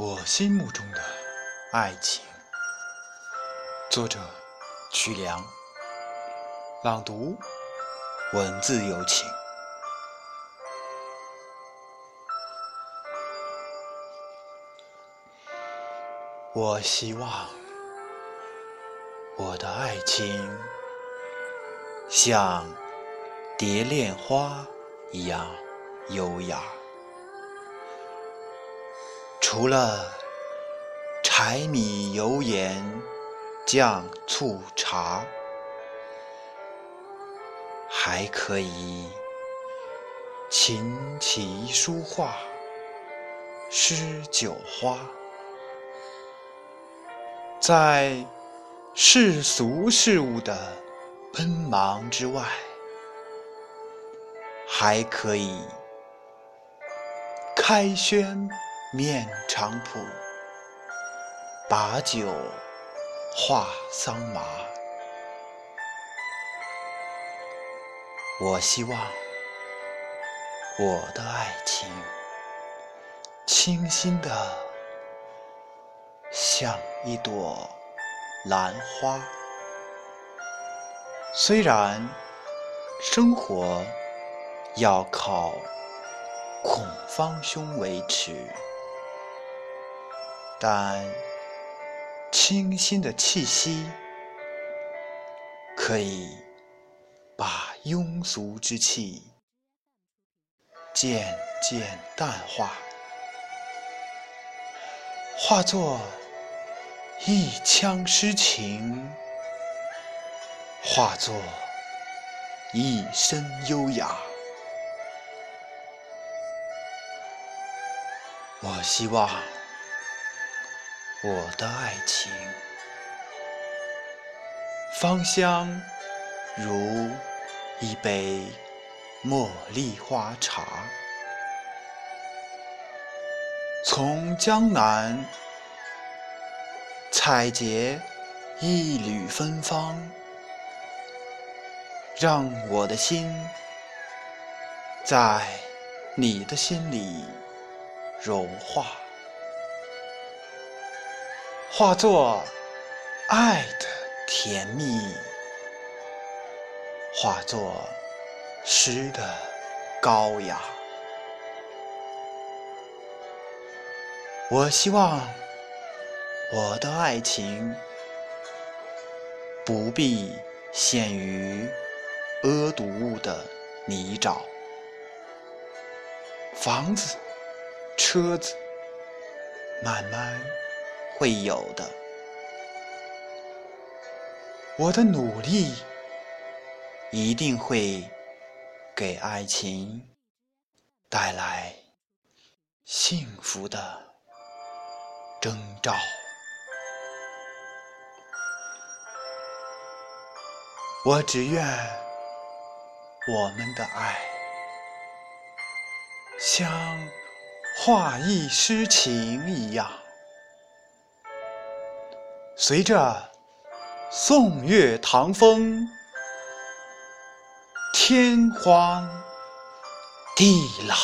我心目中的爱情，作者曲梁，朗读文字有情。我希望我的爱情像蝶恋花一样优雅。除了柴米油盐酱醋茶，还可以琴棋书画诗酒花，在世俗事物的奔忙之外，还可以开轩。面场圃，把酒话桑麻。我希望我的爱情清新的像一朵兰花。虽然生活要靠孔方兄维持。但清新的气息，可以把庸俗之气渐渐淡化，化作一腔诗情，化作一身优雅。我希望。我的爱情，芳香如一杯茉莉花茶，从江南采撷一缕芬芳，让我的心在你的心里融化。化作爱的甜蜜，化作诗的高雅。我希望我的爱情不必陷于恶毒物的泥沼，房子、车子，慢慢。会有的，我的努力一定会给爱情带来幸福的征兆。我只愿我们的爱像画意诗情一样。随着宋月唐风，天荒地老。